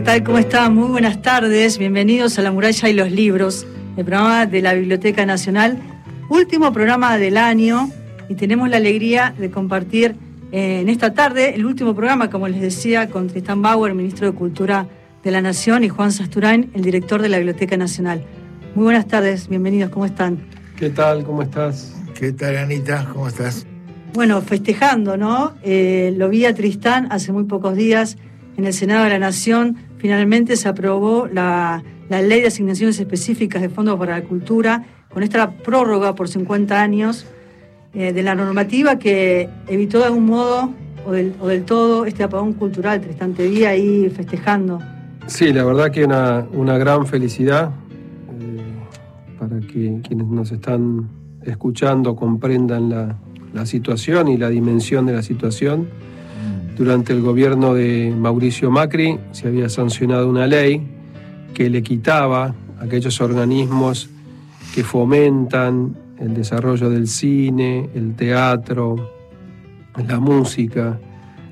¿qué tal? ¿Cómo están? Muy buenas tardes. Bienvenidos a La Muralla y los Libros, el programa de la Biblioteca Nacional. Último programa del año y tenemos la alegría de compartir eh, en esta tarde el último programa, como les decía, con Tristán Bauer, ministro de Cultura de la Nación, y Juan Sasturain, el director de la Biblioteca Nacional. Muy buenas tardes, bienvenidos, ¿cómo están? ¿Qué tal? ¿Cómo estás? ¿Qué tal, Anita? ¿Cómo estás? Bueno, festejando, ¿no? Eh, lo vi a Tristán hace muy pocos días en el Senado de la Nación. Finalmente se aprobó la, ley de asignaciones específicas de fondos para la cultura, con esta prórroga por 50 años eh, de la normativa que evitó de algún modo o del, o del todo este apagón cultural. Tristán, te vi ahí festejando. Sí, la verdad que una, una gran felicidad eh, para que quienes nos están escuchando comprendan la, la situación y la dimensión de la situación. Durante el gobierno de Mauricio Macri se había sancionado una ley que le quitaba a aquellos organismos que fomentan el desarrollo del cine, el teatro, la música,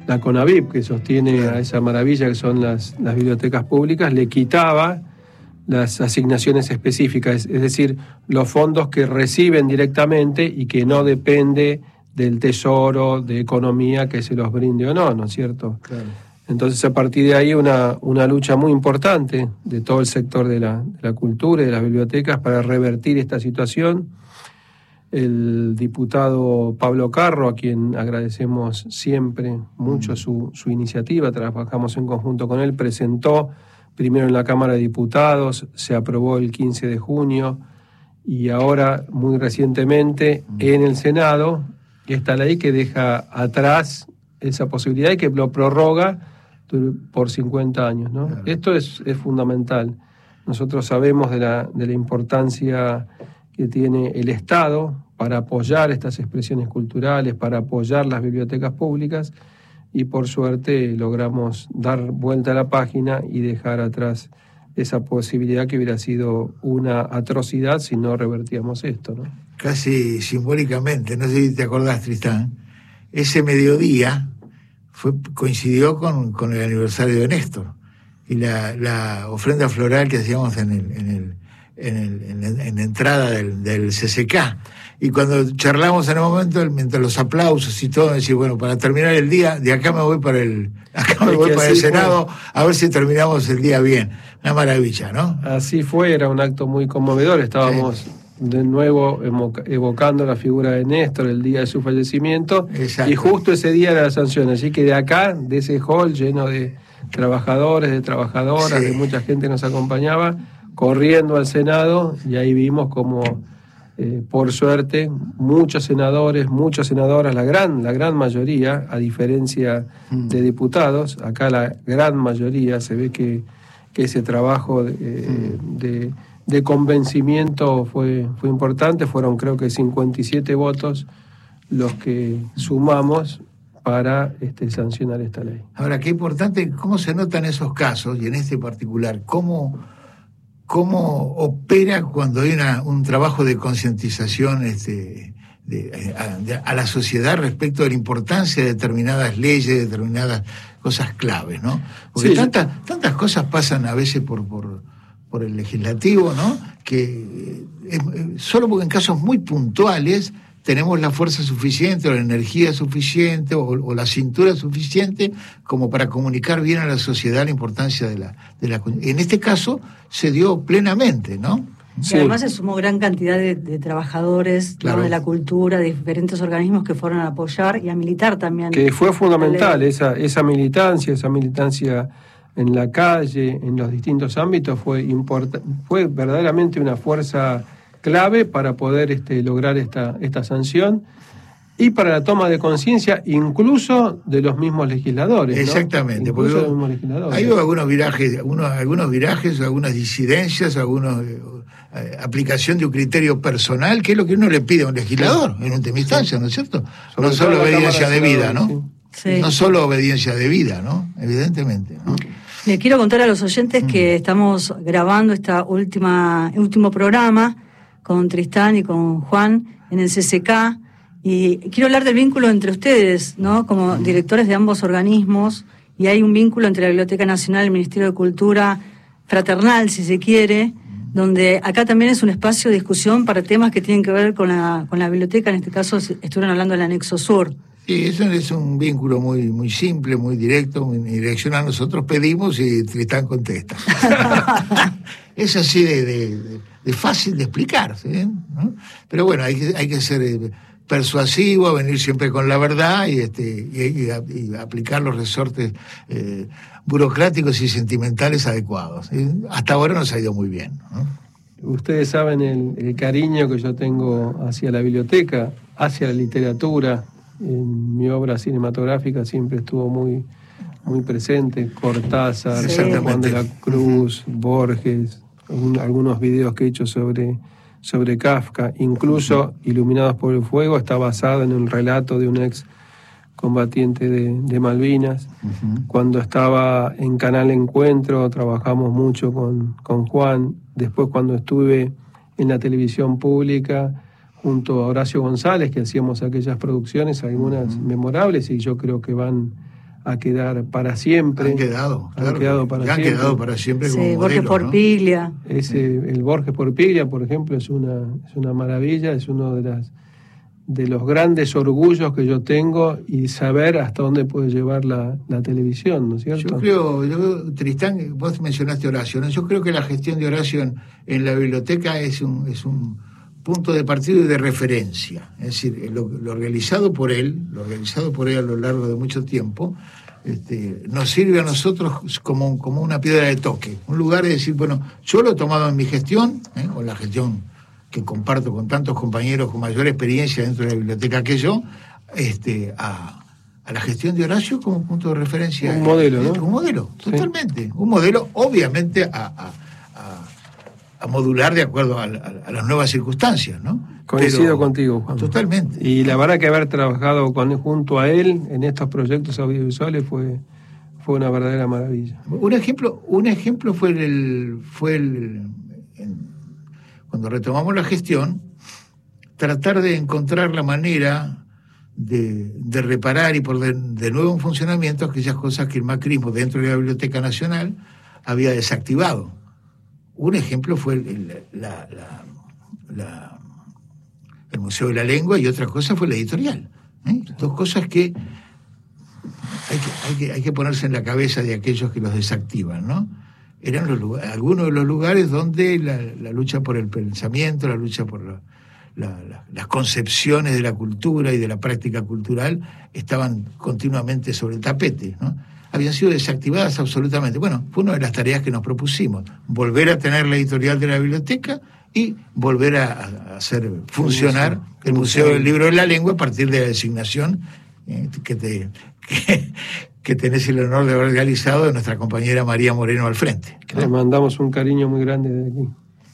la CONAVIP, que sostiene a esa maravilla que son las, las bibliotecas públicas, le quitaba las asignaciones específicas, es decir, los fondos que reciben directamente y que no depende del tesoro, de economía que se los brinde o no, ¿no es cierto? Entonces, a partir de ahí, una, una lucha muy importante de todo el sector de la, de la cultura y de las bibliotecas para revertir esta situación. El diputado Pablo Carro, a quien agradecemos siempre mucho mm. su, su iniciativa, trabajamos en conjunto con él, presentó primero en la Cámara de Diputados, se aprobó el 15 de junio y ahora muy recientemente en el Senado está la ley que deja atrás esa posibilidad y que lo prorroga por 50 años. ¿no? Esto es, es, fundamental. Nosotros sabemos de la, de la importancia que tiene el Estado para apoyar estas expresiones culturales, para apoyar las bibliotecas públicas y por suerte logramos dar vuelta a la página y dejar atrás esa posibilidad que hubiera sido una atrocidad si no revertíamos esto. ¿no? Casi simbólicamente, no sé si te acordás, Tristán, ese mediodía fue, coincidió con, con el aniversario de Néstor y la, la ofrenda floral que hacíamos en el, en el en, la entrada del, del, CCK. Y cuando charlamos en el momento, mientras los aplausos y todo, decir, bueno, para terminar el día, de acá me voy para el, acá me voy para el Senado, a ver si terminamos el día bien. Una maravilla, ¿no? Así fue, era un acto muy conmovedor. Estábamos de nuevo evocando la figura de Néstor el día de su fallecimiento. Y justo ese día era la sanción. Así que de acá, de ese hall lleno de trabajadores, de trabajadoras, de mucha gente nos acompañaba corriendo al Senado y ahí vimos como, eh, por suerte, muchos senadores, muchas senadoras, la gran, la gran mayoría, a diferencia mm. de diputados, acá la gran mayoría se ve que, que ese trabajo eh, mm. de, de, convencimiento fue, fue importante, fueron creo que 57 votos los que sumamos para este, sancionar esta ley. Ahora, qué importante, ¿cómo se notan esos casos, y en este particular, cómo cómo opera cuando hay un trabajo de concientización este, a, la sociedad respecto de la importancia de determinadas leyes, de determinadas cosas claves, ¿no? Porque tantas, tantas cosas pasan a veces por, por, por el legislativo, ¿no? Que eh, solo porque en casos muy puntuales tenemos la fuerza suficiente o la energía suficiente o, la cintura suficiente como para comunicar bien a la sociedad la importancia de la, de la... En este caso se dio plenamente, ¿no? Y además se sumó gran cantidad de, trabajadores de la cultura, de diferentes organismos que fueron a apoyar y a militar también. Que fue fundamental esa, esa militancia, esa militancia en la calle, en los distintos ámbitos, fue, fue verdaderamente una fuerza clave para poder este, lograr esta, esta sanción y para la toma de conciencia incluso de los mismos legisladores. Exactamente, porque hay algunos virajes, algunos, algunos virajes, algunas disidencias, algunos eh, aplicación de un criterio personal, que es lo que uno le pide a un legislador en última instancia, ¿no es cierto? no solo obediencia de vida, ¿no? No solo obediencia de vida, ¿no? Evidentemente. ¿no? Le quiero contar a los oyentes que mm. estamos grabando esta última último programa con Tristán y con Juan en el CCK. Y quiero hablar del vínculo entre ustedes, ¿no? Como directores de ambos organismos y hay un vínculo entre la Biblioteca Nacional y el Ministerio de Cultura, fraternal si se quiere, donde acá también es un espacio de discusión para temas que tienen que ver con la, con la biblioteca, en este caso estuvieron hablando del anexo sur. Sí, eso es un vínculo muy, muy simple, muy directo, muy direccional. Nosotros pedimos y Tristán contesta. es así de, fácil de explicar. Pero bueno, hay que, hay que ser eh, persuasivo, venir siempre con la verdad y, este, y, aplicar los resortes eh, burocráticos y sentimentales adecuados. hasta ahora nos ha ido muy bien. Ustedes saben el cariño que yo tengo hacia la biblioteca, hacia la literatura en mi obra cinematográfica siempre estuvo muy, muy presente, Cortázar, Juan de la Cruz, Borges, algunos videos que he hecho sobre, sobre Kafka, incluso Iluminados por el Fuego, está basado en un relato de un ex combatiente de, Malvinas. Cuando estaba en Canal Encuentro trabajamos mucho con, con Juan, después cuando estuve en la televisión pública, junto a Horacio González, que hacíamos aquellas producciones, algunas memorables, y yo creo que van a quedar para siempre. Han quedado, han quedado para siempre. Han quedado para siempre como sí, Borges Porpiglia. Ese, el Borges Porpiglia, por ejemplo, es una, es una maravilla, es uno de las de los grandes orgullos que yo tengo y saber hasta dónde puede llevar la, televisión, ¿no es cierto? Yo creo, yo, Tristán, vos mencionaste Horacio, ¿no? yo creo que la gestión de Horacio en, en la biblioteca es un, es un punto de partido y de referencia. Es decir, lo, realizado por él, lo realizado por él a lo largo de mucho tiempo, este, nos sirve a nosotros como, como una piedra de toque, un lugar de decir, bueno, yo lo he tomado en mi gestión, ¿eh? o la gestión que comparto con tantos compañeros con mayor experiencia dentro de la biblioteca que yo, este, a, la gestión de Horacio como punto de referencia. Un modelo, ¿no? Un modelo, totalmente. Un modelo, obviamente, a a modular de acuerdo a, las nuevas circunstancias, ¿no? Coincido contigo, Juan. Totalmente. Y la verdad que haber trabajado con, junto a él en estos proyectos audiovisuales fue, fue una verdadera maravilla. Un ejemplo, un ejemplo fue el, fue el, cuando retomamos la gestión, tratar de encontrar la manera de, reparar y poner de nuevo en funcionamiento aquellas cosas que el macrismo dentro de la Biblioteca Nacional había desactivado un ejemplo fue el, el Museo de la Lengua y otra cosa fue la editorial. ¿eh? Dos cosas que hay, que hay, que ponerse en la cabeza de aquellos que los desactivan, ¿no? Eran algunos de los lugares donde la, lucha por el pensamiento, la lucha por las concepciones de la cultura y de la práctica cultural estaban continuamente sobre el tapete, ¿no? Habían sido desactivadas absolutamente. Bueno, fue una de las tareas que nos propusimos, volver a tener la editorial de la biblioteca y volver a, hacer funcionar el Museo del Libro de la Lengua a partir de la designación eh, que, te, que, tenés el honor de haber realizado de nuestra compañera María Moreno al frente. Le mandamos un cariño muy grande de aquí.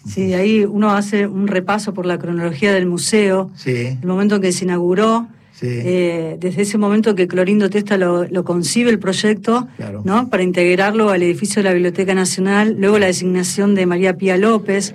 Sí, ahí uno hace un repaso por la cronología del museo, el momento en que se inauguró, eh, desde ese momento que Clorindo Testa lo, concibe el proyecto, ¿no? Para integrarlo al edificio de la Biblioteca Nacional, luego la designación de María Pía López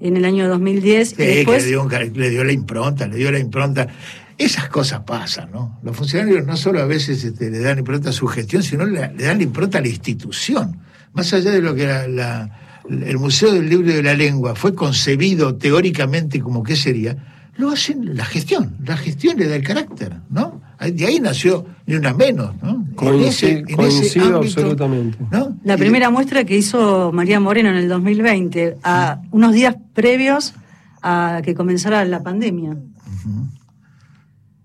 en el año 2010. Sí, después... que le dio, la impronta, le dio la impronta. Esas cosas pasan, ¿no? Los funcionarios no solo a veces este, le dan impronta a su gestión, sino le, dan impronta a la institución. Más allá de lo que el Museo del Libro de la Lengua fue concebido teóricamente como que sería, lo hacen la gestión. La gestión le da el carácter, ¿no? De ahí nació ni una menos, ¿no? Coincido, absolutamente. La primera muestra que hizo María Moreno en el 2020, a unos días previos a que comenzara la pandemia.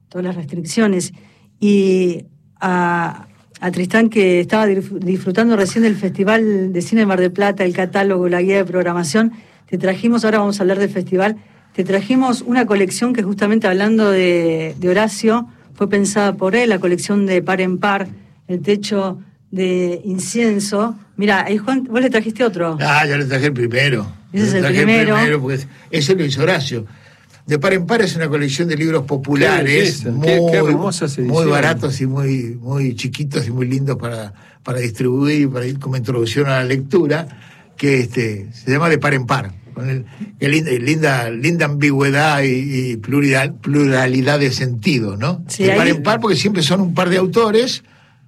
Todas las restricciones. Y a, a Tristán, que estaba disfrutando recién del Festival de Cine de Mar de Plata, el catálogo, la guía de programación, te trajimos, ahora vamos a hablar del festival te trajimos una colección que justamente hablando de, Horacio, fue pensada por él, la colección de par en par, el techo de incienso. Mira, ahí Juan, vos le trajiste otro. Ah, yo le traje el primero. Ese es el primero. porque ese lo hizo Horacio. De par en par es una colección de libros populares, muy, muy baratos y muy, muy chiquitos y muy lindos para, para distribuir, para ir como introducción a la lectura, que este, se llama De par en par con linda, linda, ambigüedad y, pluralidad, pluralidad de sentido, ¿no? Sí, de par en par, porque siempre son un par de autores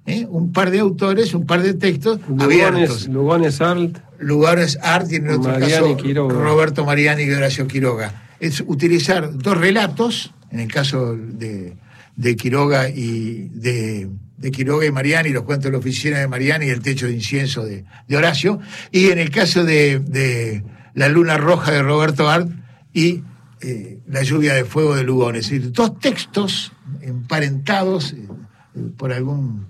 ¿eh? un par de autores, un par de textos Lugones, abiertos. Lugones Art. Lugares Art y en otro Mariani caso Quiroga. Roberto Mariani y Horacio Quiroga. Es utilizar dos relatos, en el caso de, de Quiroga y de, de Quiroga y Mariani, los cuentos de la oficina de Mariani y el techo de incienso de, de Horacio, y en el caso de, de La Luna Roja de Roberto Art y eh, La lluvia de fuego de Lugones. Es decir, dos textos emparentados eh, por algún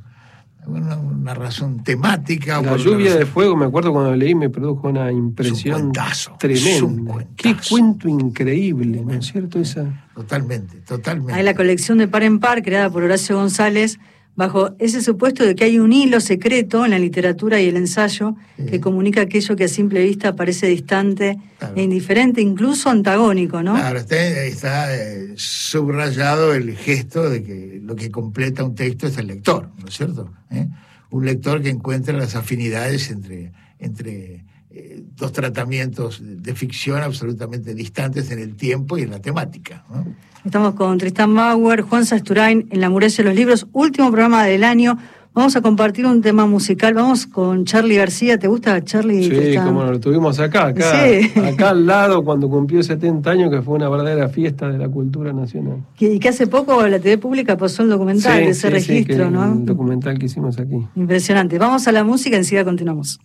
alguna una razón temática. La lluvia de fuego, me acuerdo cuando leí, me produjo una impresión cuentazo, tremenda. un. Qué cuento increíble, ¿no es cierto? Esa... Totalmente, totalmente. Hay la colección de par en par creada por Horacio González bajo ese supuesto de que hay un hilo secreto en la literatura y el ensayo que comunica aquello que a simple vista parece distante Claro. e indiferente, incluso antagónico, ¿no? Claro, está, está, eh, subrayado el gesto de que lo que completa un texto es el lector, ¿no es cierto? ¿Eh? Un lector que encuentra las afinidades entre, entre eh, dos tratamientos de, ficción absolutamente distantes en el tiempo y en la temática. ¿no? Estamos con Tristán Bauer, Juan Sasturain en La Muralla de los Libros, último programa del año. Vamos a compartir un tema musical. Vamos con Charlie García. ¿Te gusta Charlie? Sí, como lo tuvimos acá, acá, Sí. acá al lado cuando cumplió 70 años, que fue una verdadera fiesta de la cultura nacional. Y que hace poco la TV pública pasó el documental Sí, de ese sí, sí, registro, que ¿no? El documental que hicimos aquí. Impresionante. Vamos a la música, enseguida continuamos.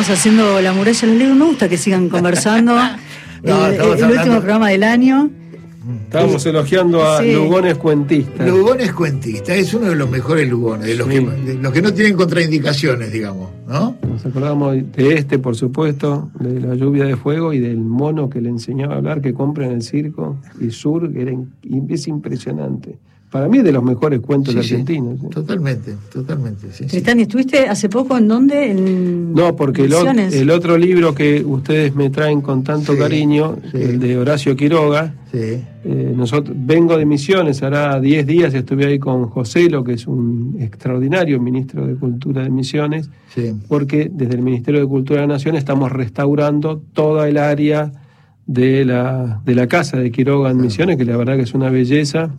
Estamos haciendo la muralla. Les digo, me gusta que sigan conversando. No, el, el último programa del año. Estábamos elogiando a Sí. Lugones Cuentistas. Lugones cuentista, es uno de los mejores Lugones, de los, Sí. que, de los que no tienen contraindicaciones, digamos, ¿no? Nos acordamos de este, por supuesto, de la lluvia de fuego y del mono que le enseñaba a hablar, que compra en el circo, y Sur, que era es impresionante. Para mí es de los mejores cuentos Sí, argentinos. ¿sí? Totalmente, totalmente. Tristán, ¿y estuviste hace poco en dónde? En No, porque el, otro libro que ustedes me traen con tanto Sí, cariño, sí. el de Horacio Quiroga, Sí. eh, nosotros, vengo de Misiones, hará 10 días estuve ahí con José, lo que es un extraordinario ministro de Cultura de Misiones, Sí. porque desde el Ministerio de Cultura de la Nación estamos restaurando toda el área de la, de la casa de Quiroga en Misiones, que la verdad que es una belleza.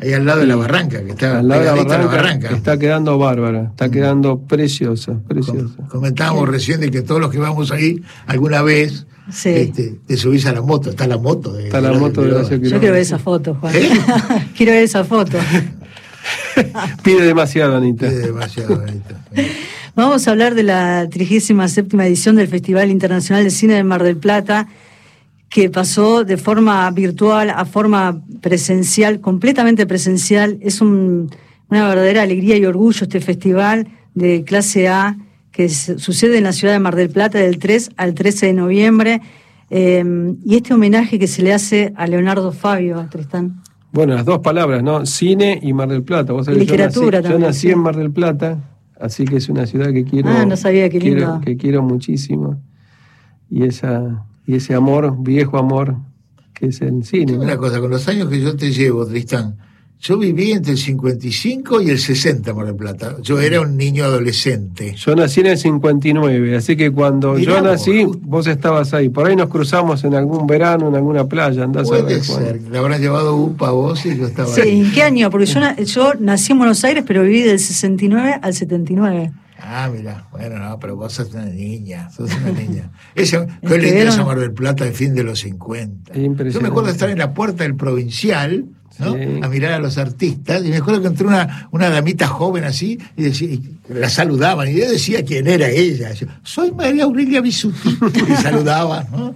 Ahí al lado de la barranca, que está Al lado de la barranca, la barranca. está quedando bárbara, está quedando preciosa, Com- preciosa. Comentábamos recién de que todos los que vamos ahí alguna vez Sí. este, te subís a la moto, está la moto. De, Está la moto de Horacio Quiroga. Yo quiero ver esa foto, Juan. ¿Eh? quiero ver esa foto. Pide demasiado, Anita. Es demasiado bonito. Vamos a hablar de la 37 edición del Festival Internacional de Cine de Mar del Plata, que pasó de forma virtual a forma presencial, completamente presencial. Es un- una verdadera alegría y orgullo este festival de clase A que sucede en la ciudad de Mar del Plata del 3 al 13 de noviembre. Eh, y este homenaje que se le hace a Leonardo Fabio, Tristán. Bueno, las dos palabras, ¿no? Cine y Mar del Plata. Vos sabés, Literatura yo nací, también, Yo nací en Mar del Plata, así que es una ciudad que quiero. Ah, no sabía, qué lindo. quiero- que quiero muchísimo. Y esa y ese amor, viejo amor, que es el cine. ¿no? una cosa, con los años que yo te llevo, Tristán, yo viví entre el 55 y el 60 en Mar del Plata. Yo era un niño adolescente. Yo nací en el 59, así que cuando Mirá yo vos, nací, justo. vos estabas ahí. Por ahí nos cruzamos en algún verano, en alguna playa, andás a Puede ver. Juan. ser, le habrán llevado UPA a vos y yo estaba Sí, ahí. ¿En qué año? Porque yo, yo nací en Buenos Aires, pero viví del 69 al 79. Ah, mira, bueno, no, pero vos sos una niña, sos una niña. Ese, qué lindo era- esa Mar del Plata de fin de los 50. Es impresionante. Yo me acuerdo de estar en la puerta del provincial, ¿no? Sí. A mirar a los artistas, y me acuerdo que entró una, una damita joven así, y, decía, y la saludaban, y yo decía quién era ella. Yo, soy María Aurelia Bisuti, y saludaba, ¿no?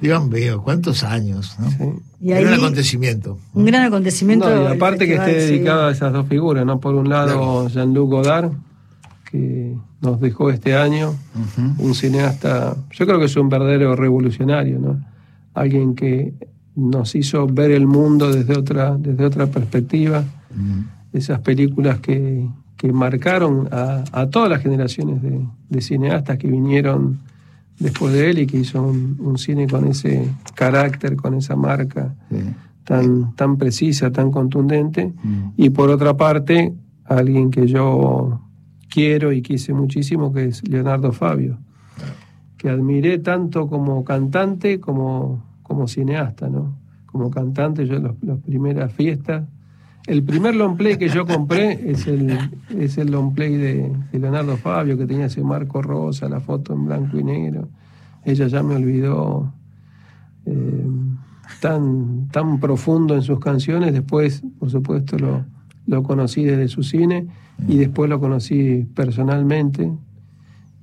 Dios mío, cuántos años, ¿no? Sí. Y Era un ahí- acontecimiento. Un gran acontecimiento. No, y del aparte que esté sí. dedicado a esas dos figuras, ¿no? Por un lado, Jean-Luc Godard, que nos dejó este año, un cineasta, yo creo que es un verdadero revolucionario, ¿no? Alguien que nos hizo ver el mundo desde otra, desde otra perspectiva, esas películas que, que marcaron a, a todas las generaciones de, de cineastas que vinieron después de él y que hizo un, un cine con ese carácter, con esa marca Sí. tan, tan precisa, tan contundente. Y por otra parte, alguien que yo quiero y quise muchísimo, que es Leonardo Fabio, que admiré tanto como cantante como, como cineasta, ¿no? Como cantante, yo las las primeras fiestas. El primer long play que yo compré es el, es el long play de, de Leonardo Fabio, que tenía ese marco rosa, la foto en blanco y negro. Ella ya me olvidó eh, tan, tan profundo en sus canciones. Después, por supuesto, lo, lo conocí desde su cine y después lo conocí personalmente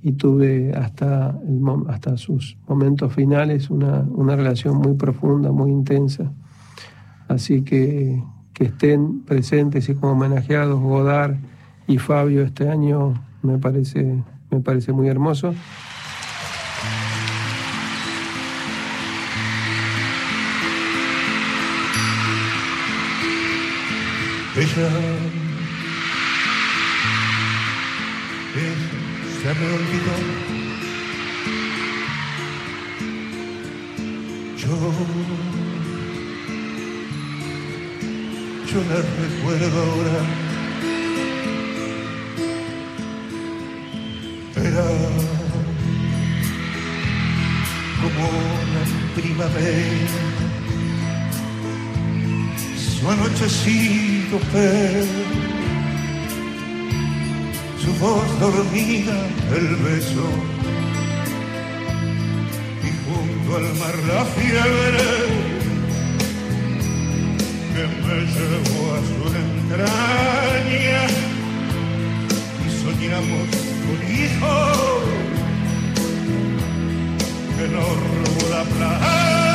y tuve hasta, el hasta sus momentos finales una, una relación muy profunda, muy intensa. Así que que estén presentes y como homenajeados Godard y Fabio este año me parece, me parece muy hermoso. Ella ella se me olvidó. Yo, yo la recuerdo ahora. Era como una primavera su anochecido su voz dormida, el beso, y junto al mar la fiebre que me llevó a su entraña, y soñamos un hijo que nos robó la playa.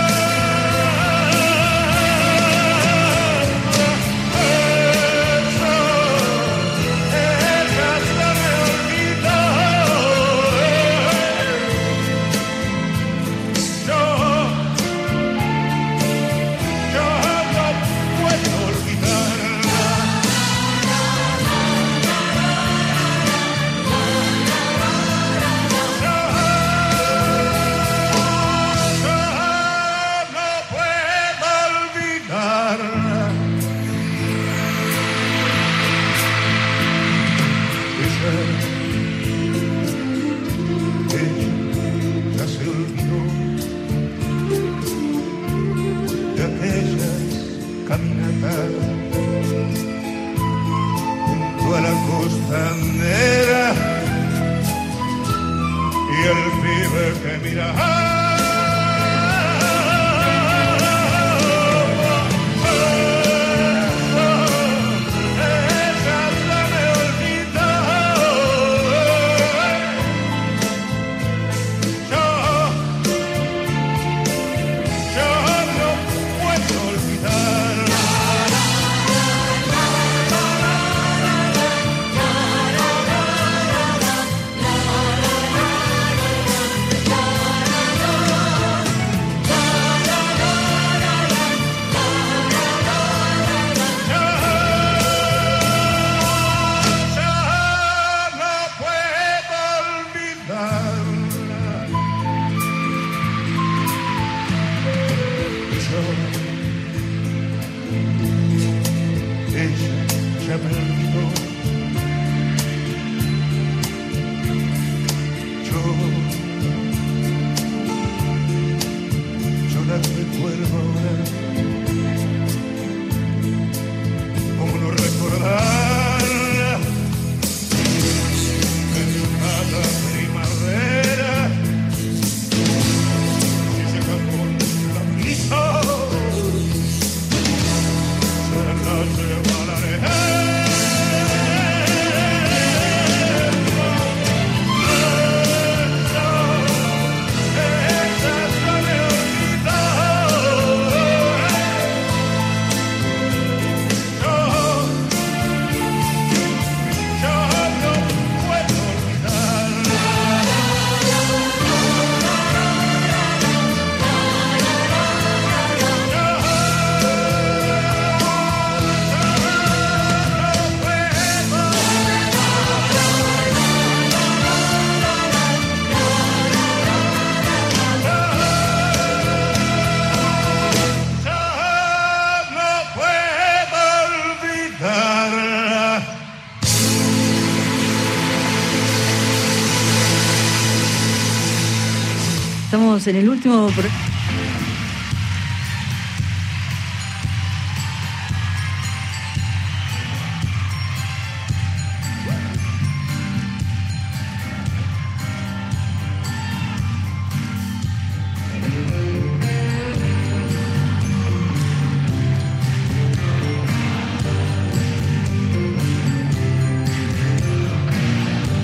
En el último.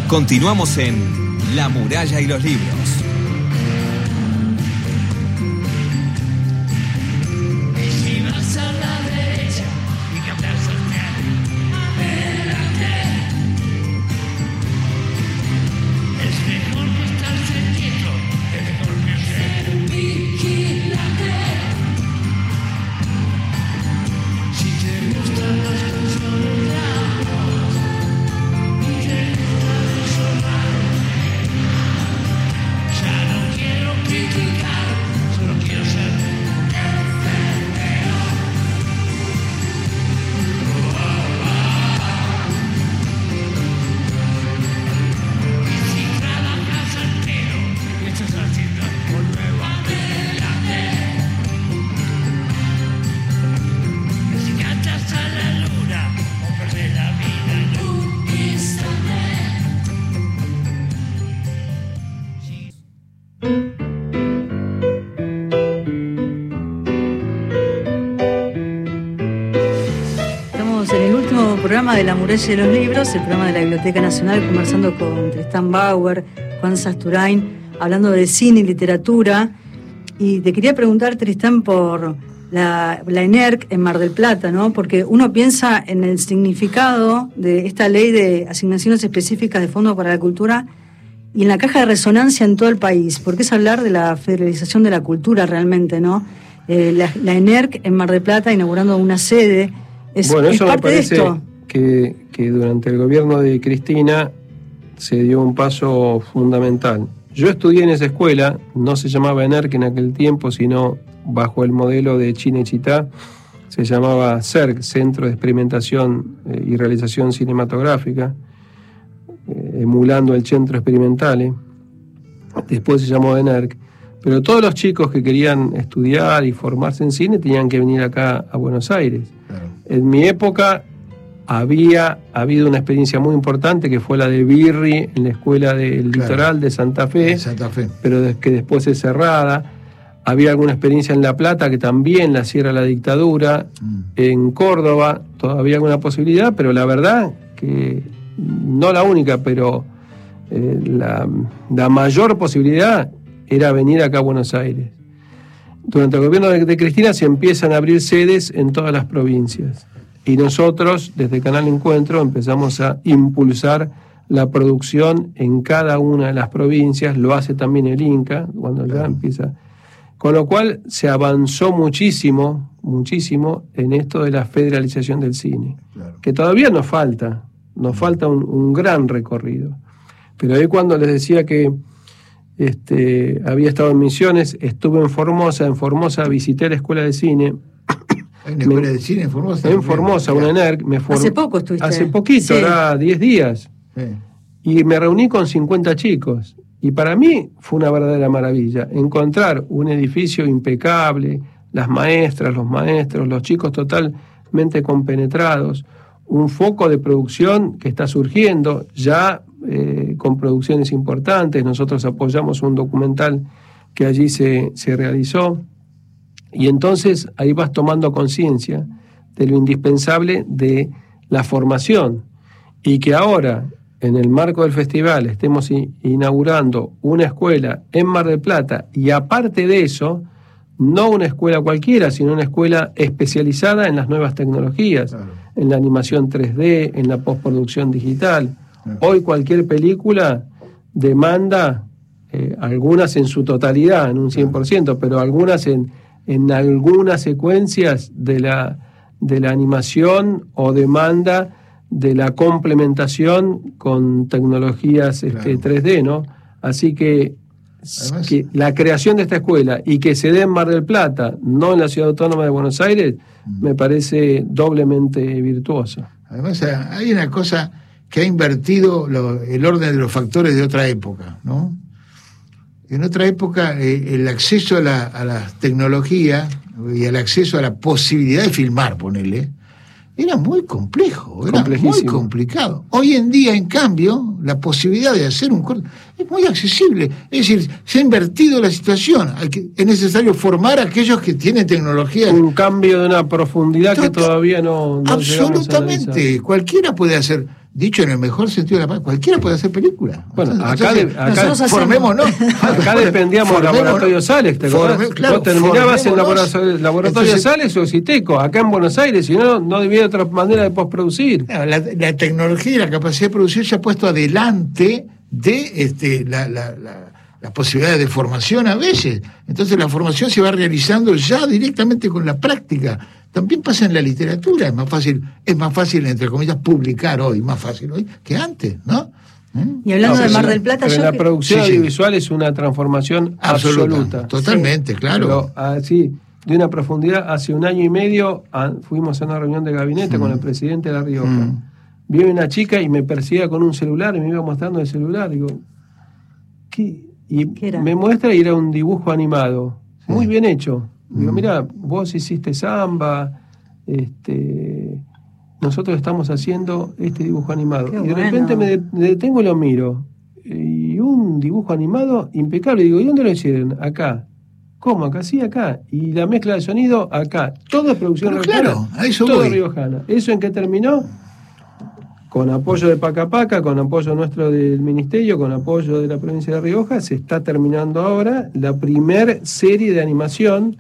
Continuamos en La muralla y los libros. Programa de La Muralla y los Libros, el programa de la Biblioteca Nacional, conversando con Tristán Bauer, Juan Sasturain, hablando de cine y literatura. Y te quería preguntar, Tristán, por la, la ENERC en Mar del Plata, ¿no? Porque uno piensa en el significado de esta ley de asignaciones específicas de fondos para la cultura y en la caja de resonancia en todo el país, porque es hablar de la federalización de la cultura realmente, ¿no? Eh, la, la ENERC en Mar del Plata inaugurando una sede. Es, bueno, es eso me parte de esto. Que, que durante el gobierno de Cristina se dio un paso fundamental. Yo estudié en esa escuela, no se llamaba ENERC en aquel tiempo, sino bajo el modelo de Chinechita, se llamaba CERC, Centro de Experimentación eh, y Realización Cinematográfica, eh, emulando el Centro Experimentale. Después se llamó ENERC. Pero todos los chicos que querían estudiar y formarse en cine tenían que venir acá a Buenos Aires. Claro. En mi época había habido una experiencia muy importante que fue la de Birri en la escuela del Claro. litoral de Santa Fe, Santa Fe. pero que después es cerrada. Había alguna experiencia en La Plata que también la cierra la dictadura. Mm. En Córdoba todavía alguna posibilidad, pero la verdad que no la única, pero eh, la, la mayor posibilidad era venir acá a Buenos Aires. Durante el gobierno de, de Cristina se empiezan a abrir sedes en todas las provincias. Y nosotros, desde Canal Encuentro, empezamos a impulsar la producción en cada una de las provincias. Lo hace también el Inca, cuando ya empieza. Con lo cual se avanzó muchísimo, muchísimo en esto de la federalización del cine. Claro. Que todavía nos falta, nos falta un, un gran recorrido. Pero ahí cuando les decía que este, había estado en Misiones, estuve en Formosa, en Formosa visité la escuela de cine, Hay una escuela de cine en Formosa. en Formosa, una NERC, me form- Hace poco estuviste. Hace poquito, Sí. era 10 días. Sí. Y me reuní con 50 chicos. Y para mí fue una verdadera maravilla encontrar un edificio impecable, las maestras, los maestros, los chicos totalmente compenetrados, un foco de producción que está surgiendo ya eh, con producciones importantes. Nosotros apoyamos un documental que allí se, se realizó. Y entonces ahí vas tomando conciencia de lo indispensable de la formación y que ahora, en el marco del festival, estemos inaugurando una escuela en Mar del Plata y aparte de eso, no una escuela cualquiera, sino una escuela especializada en las nuevas tecnologías, Claro. en la animación 3D, en la postproducción digital. Hoy cualquier película demanda, eh, algunas en su totalidad, en un 100%, pero algunas en, en algunas secuencias de la, de la animación o demanda de la complementación con tecnologías este, Claro. 3D, ¿no? Así que, Además- que la creación de esta escuela y que se dé en Mar del Plata, no en la Ciudad Autónoma de Buenos Aires, me parece doblemente virtuoso. Además, hay una cosa que ha invertido lo- el orden de los factores de otra época, ¿no? En otra época, eh, el acceso a la, a la tecnología y el acceso a la posibilidad de filmar, ponele, era muy complejo, era muy complicado. Hoy en día, en cambio, la posibilidad de hacer un corto es muy accesible. Es decir, se ha invertido la situación. Es necesario formar a aquellos que tienen tecnología Un cambio de una profundidad que todavía no, no Absolutamente. Cualquiera puede hacer, dicho en el mejor sentido de la palabra, cualquiera puede hacer película. Bueno, Entonces, acá entonces, acá- Nosotros hacemos- formémonos. Acá dependíamos del laboratorio Sales, ¿te? Forme- claro, Vos terminabas en laboratorio, laboratorio Entonces, Sales o Citeco, acá en Buenos Aires, si no, no había otra manera de postproducir. La, la tecnología y la capacidad de producir se ha puesto adelante de este, la, la, la- las posibilidades de formación a veces. Entonces la formación se va realizando ya directamente con la práctica. También pasa en la literatura, es más fácil, es más fácil, entre comillas, publicar hoy, más fácil hoy que antes, ¿no? ¿Eh? Y hablando No, de Mar del Plata, pero yo la que- producción Sí, sí. audiovisual es una transformación Absoluta, absoluta. totalmente, claro. Pero así, de una profundidad, hace un año y medio a- fuimos a una reunión de gabinete con el presidente de La Rioja. Mm. Viene una chica y me perseguía con un celular y me iba mostrando el celular. Digo, ¿qué? Y ¿Qué era? me muestra y era un dibujo animado, muy bien hecho. Digo, mira, vos hiciste samba, este, nosotros estamos haciendo este dibujo animado. Qué y de bueno. repente me, de- me detengo y lo miro. Y un dibujo animado impecable. Digo, ¿y dónde lo hicieron? Acá. ¿Cómo? Acá sí, acá. Y la mezcla de sonido, acá. Todo es producción Pero riojana. claro, a eso todo voy. riojana. ¿Eso en qué terminó? Con apoyo de Pacapaca, con apoyo nuestro del Ministerio, con apoyo de la provincia de Rioja, se está terminando ahora la primer serie de animación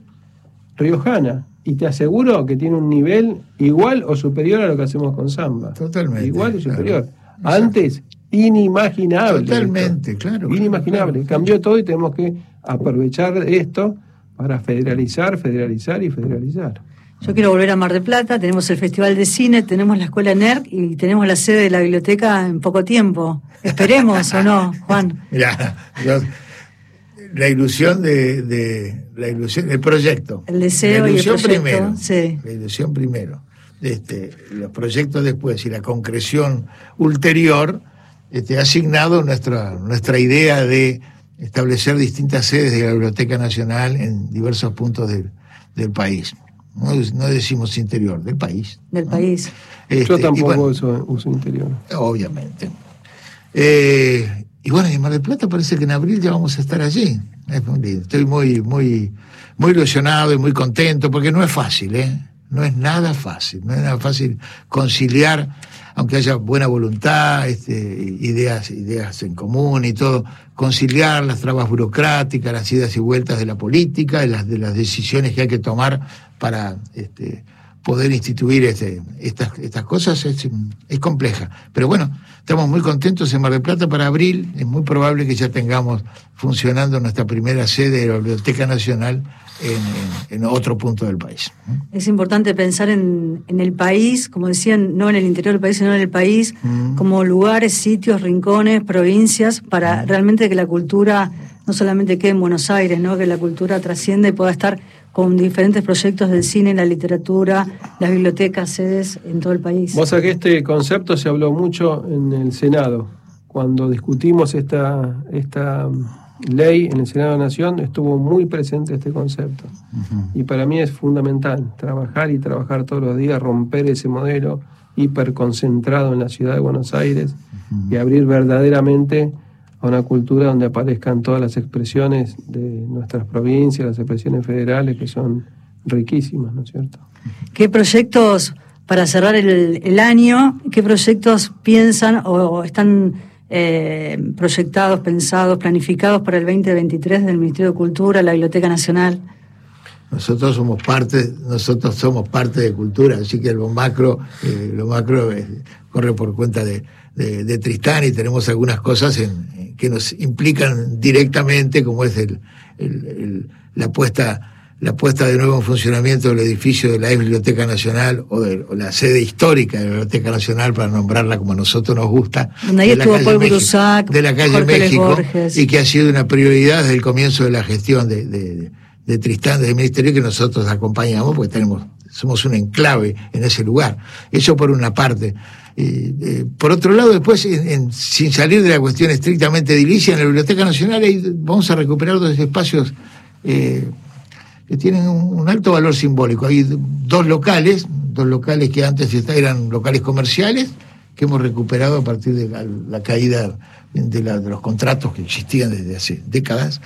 riojana. Y te aseguro que tiene un nivel igual o superior a lo que hacemos con Samba. Totalmente, Igual o superior. Antes, inimaginable. Totalmente, esto. claro, Inimaginable. claro, claro. Cambió todo y tenemos que aprovechar esto para federalizar, federalizar y federalizar. Yo quiero volver a Mar del Plata, tenemos el Festival de Cine, tenemos la Escuela NERC y tenemos la sede de la biblioteca en poco tiempo. Esperemos o no, Juan. Mirá, yo- la ilusión de, de- la ilusión, el proyecto. El deseo la y el ilusión proyecto, primero. sí. La ilusión primero. Este, los proyectos después y la concreción ulterior este, ha asignado nuestra, nuestra idea de establecer distintas sedes de la Biblioteca Nacional en diversos puntos del, del país. no, no decimos interior, del país. Del país. Este, Yo tampoco bueno, uso, uso interior. Obviamente. Eh, y bueno, en Mar del Plata parece que en abril ya vamos a estar allí. Estoy muy, muy, muy ilusionado y muy contento porque no es fácil, ¿eh? No es nada fácil, no es nada fácil conciliar, aunque haya buena voluntad, este, ideas, ideas en común y todo, conciliar las trabas burocráticas, las idas y vueltas de la política, y las, de las decisiones que hay que tomar para este, poder instituir este, estas, estas cosas es, es compleja. Pero bueno, estamos muy contentos en Mar del Plata para abril. Es muy probable que ya tengamos funcionando nuestra primera sede de la Biblioteca Nacional en, en- en otro punto del país. Es importante pensar en, en el país, como decían, no en el interior del país, sino en el país, Mm. como lugares, sitios, rincones, provincias, para realmente que la cultura no solamente quede en Buenos Aires, ¿no? que la cultura trascienda y pueda estar con diferentes proyectos del cine, la literatura, las bibliotecas, sedes en todo el país. Vos sabés que este concepto se habló mucho en el Senado. Cuando discutimos esta, esta mm, ley en el Senado de la Nación, estuvo muy presente este concepto. Y para mí es fundamental trabajar y trabajar todos los días, romper ese modelo hiperconcentrado en la ciudad de Buenos Aires y abrir verdaderamente a una cultura donde aparezcan todas las expresiones de nuestras provincias, las expresiones federales que son riquísimas, ¿no es cierto? ¿Qué proyectos, para cerrar el, el año, qué proyectos piensan o están eh, proyectados, pensados, planificados para el 2023 del Ministerio de Cultura, la Biblioteca Nacional? Nosotros somos parte, nosotros somos parte de cultura, así que lo macro, eh, lo macro eh, corre por cuenta de, de, de Tristán y tenemos algunas cosas en- que nos implican directamente, como es el, el- el- la puesta la puesta de nuevo en funcionamiento del edificio de la ex Biblioteca Nacional o, de, o la sede histórica de la Biblioteca Nacional, para nombrarla como a nosotros nos gusta, ahí de la calle México- Brusac, de la calle Jorge Luis México, Borges. y que ha sido una prioridad desde el comienzo de la gestión de, de, de Tristán, del Ministerio, que nosotros acompañamos, porque tenemos, somos un enclave en ese lugar. Eso por una parte. Eh, por otro lado, después, en- en- sin salir de la cuestión estrictamente edilicia, en la Biblioteca Nacional vamos a recuperar dos espacios eh, que tienen un, un alto valor simbólico. Hay dos locales, dos locales que antes eran locales comerciales, que hemos recuperado a partir de la, caída de, los contratos que existían desde hace décadas.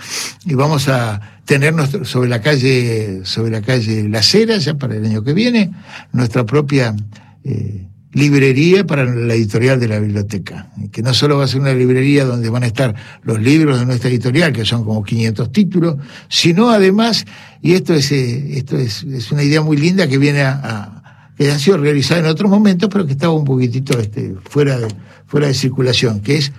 Y vamos a tener sobre la calle sobre la calle Las Heras ya para el año que viene nuestra propia eh, librería para la editorial de la biblioteca. Que no solo va a ser una librería donde van a estar los libros de nuestra editorial que son como 500 títulos sino además y esto es eh, esto es, es una idea muy linda que viene a que ha sido realizada en otros momentos, pero que estaba un poquitito este, fuera, de, fuera de circulación, que es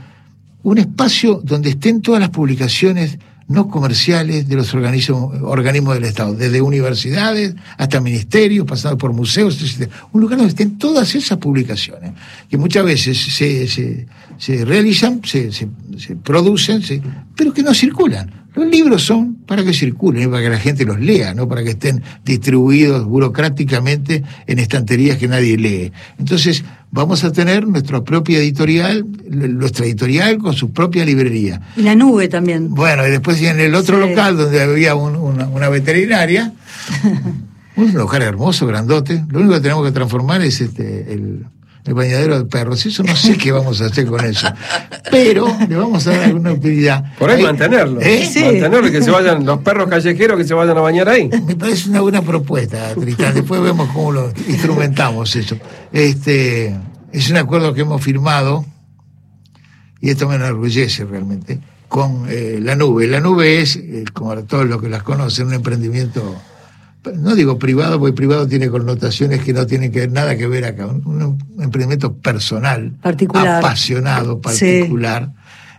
un espacio donde estén todas las publicaciones no comerciales de los organismos, organismos del Estado, desde universidades hasta ministerios, pasando por museos, etcétera. un lugar donde estén todas esas publicaciones, que muchas veces se, se, se realizan, se, se, producen, pero que no circulan. Los libros son para que circulen, para que la gente los lea, no para que estén distribuidos burocráticamente en estanterías que nadie lee. Entonces, vamos a tener nuestra propia editorial, nuestra editorial con su propia librería. Y la nube también. Bueno, y después en el otro Sí. local donde había un- una, una veterinaria, un local hermoso, grandote, lo único que tenemos que transformar es este el, el bañadero de perros. Eso no sé qué vamos a hacer con eso. Pero le vamos a dar alguna utilidad. Por ahí mantenerlo. ¿Eh? Sí. Mantenerlo y que se vayan los perros callejeros que se vayan a bañar ahí. Me parece una buena propuesta, Tristán. Después vemos cómo lo instrumentamos eso. Este, es un acuerdo que hemos firmado, y esto me enorgullece realmente, con eh, la nube. La nube es, eh, como todos los que las conocen, un emprendimiento, no digo privado, porque privado tiene connotaciones que no tienen que ver, nada que ver acá. Un, un emprendimiento personal, Particular. apasionado, particular,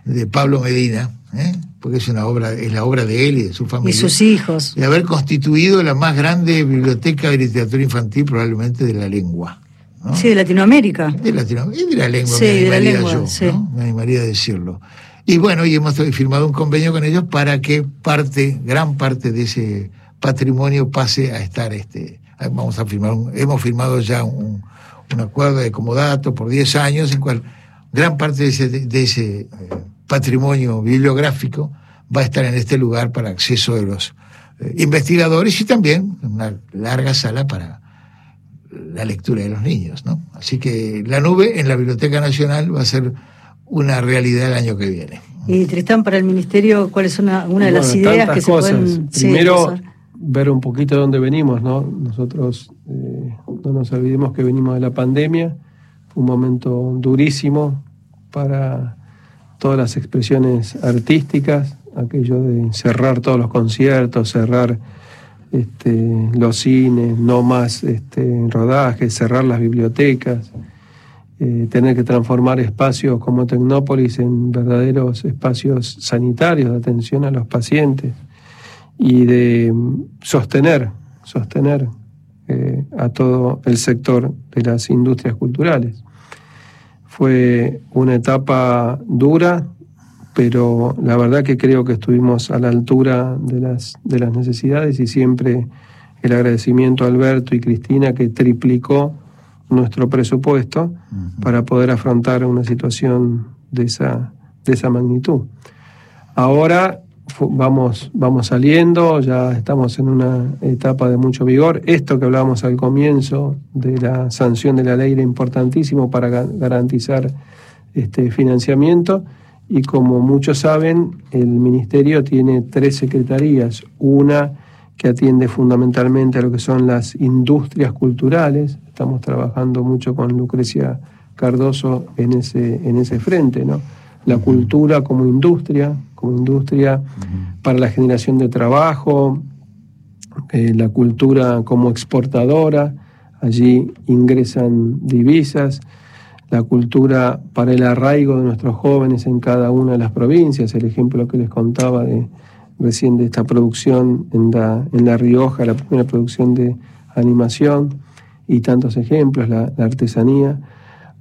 de Pablo Medina, ¿eh? porque es una obra, es la obra de él y de su Y familia sus hijos. de haber constituido la más grande biblioteca de literatura infantil probablemente de la lengua. ¿no? Sí, de Latinoamérica. De Latinoamérica, y de la lengua, Sí, me de la animaría lengua, yo, sí. ¿no? Me animaría a decirlo. Y bueno, y hemos firmado un convenio con ellos para que parte, gran parte de ese patrimonio pase a estar, este, vamos a firmar, un- hemos firmado ya un, un acuerdo de comodato por 10 años, en cual gran parte de ese, de ese eh, patrimonio bibliográfico va a estar en este lugar para acceso de los eh, investigadores y también una larga sala para la lectura de los niños, ¿no? Así que la nube en la Biblioteca Nacional va a ser una realidad el año que viene. Y Tristán, para el Ministerio, ¿cuáles son algunas de las ideas que se pueden... Primero, ver un poquito de dónde venimos, ¿no? Nosotros eh, no nos olvidemos que venimos de la pandemia, un momento durísimo para todas las expresiones artísticas, aquello de cerrar todos los conciertos, cerrar este, los cines, no más este, rodajes, cerrar las bibliotecas, eh, tener que transformar espacios como Tecnópolis en verdaderos espacios sanitarios de atención a los pacientes y de sostener, sostener eh, a todo el sector de las industrias culturales. Fue una etapa dura, pero la verdad que creo que estuvimos a la altura de las, de las necesidades y siempre el agradecimiento a Alberto y Cristina que triplicó nuestro presupuesto para poder afrontar una situación de esa, de esa magnitud. Ahora vamos, vamos saliendo, ya estamos en una etapa de mucho vigor. Esto que hablábamos al comienzo de la sanción de la ley era importantísimo para garantizar este financiamiento y como muchos saben, el Ministerio tiene tres secretarías, una que atiende fundamentalmente a lo que son las industrias culturales, estamos trabajando mucho con Lucrecia Cardoso en ese, en ese frente, ¿no? La cultura como industria, como industria para la generación de trabajo, eh, la cultura como exportadora, allí ingresan divisas, la cultura para el arraigo de nuestros jóvenes en cada una de las provincias, el ejemplo que les contaba de recién de esta producción en la, en la Rioja, la primera producción de animación y tantos ejemplos, la, artesanía.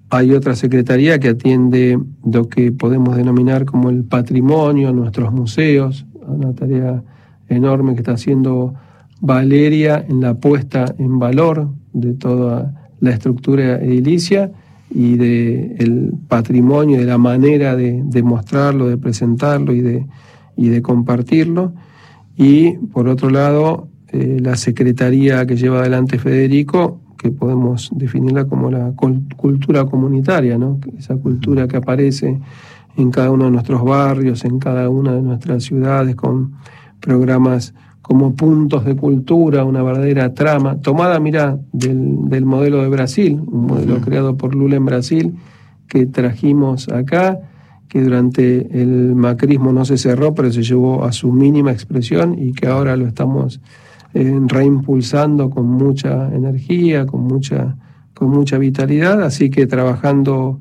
Hay otra secretaría que atiende lo que podemos denominar como el patrimonio, nuestros museos, una tarea enorme que está haciendo Valeria en la puesta en valor de toda la estructura edilicia y del el patrimonio, de la manera de, de, mostrarlo, de presentarlo y de, y de compartirlo. Y por otro lado, eh, la secretaría que lleva adelante Federico, que podemos definirla como la cultura comunitaria, ¿no? esa cultura que aparece en cada uno de nuestros barrios, en cada una de nuestras ciudades, con programas como puntos de cultura, una verdadera trama, tomada, mira, del, del modelo de Brasil, un modelo creado por Lula en Brasil, que trajimos acá, que durante el macrismo no se cerró, pero se llevó a su mínima expresión y que ahora lo estamos reimpulsando con mucha energía, con mucha, con mucha vitalidad, así que trabajando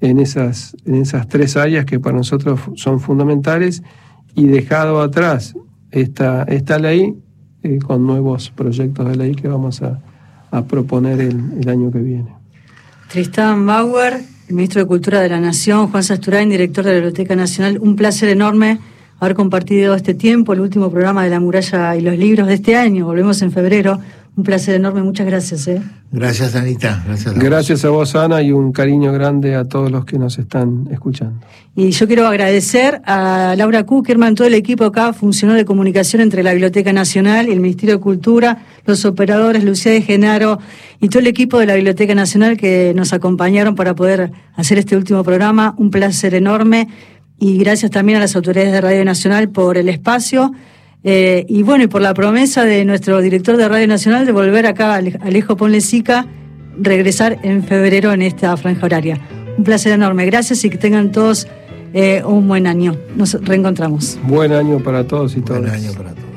en esas, en esas tres áreas que para nosotros son fundamentales y dejado atrás esta, esta ley eh, con nuevos proyectos de ley que vamos a, proponer el, año que viene. Tristán Bauer, ministro de Cultura de la Nación, Juan Sasturain, director de la Biblioteca Nacional, un placer enorme haber compartido este tiempo, el último programa de La Muralla y los libros de este año. Volvemos en febrero. Un placer enorme, muchas gracias. ¿eh? Gracias, Anita. Gracias a, gracias a vos, Ana, y un cariño grande a todos los que nos están escuchando. Y yo quiero agradecer a Laura Kuckerman, todo el equipo acá, funcionó de comunicación entre la Biblioteca Nacional y el Ministerio de Cultura, los operadores, Lucía de Genaro y todo el equipo de la Biblioteca Nacional que nos acompañaron para poder hacer este último programa. Un placer enorme. Y gracias también a las autoridades de Radio Nacional por el espacio. Eh, y bueno, y por la promesa de nuestro director de Radio Nacional de volver acá, Alejo Ponlecica, regresar en febrero en esta franja horaria. Un placer enorme. Gracias y que tengan todos eh, un buen año. Nos reencontramos. Buen año para todos y todas. Buen año para todos.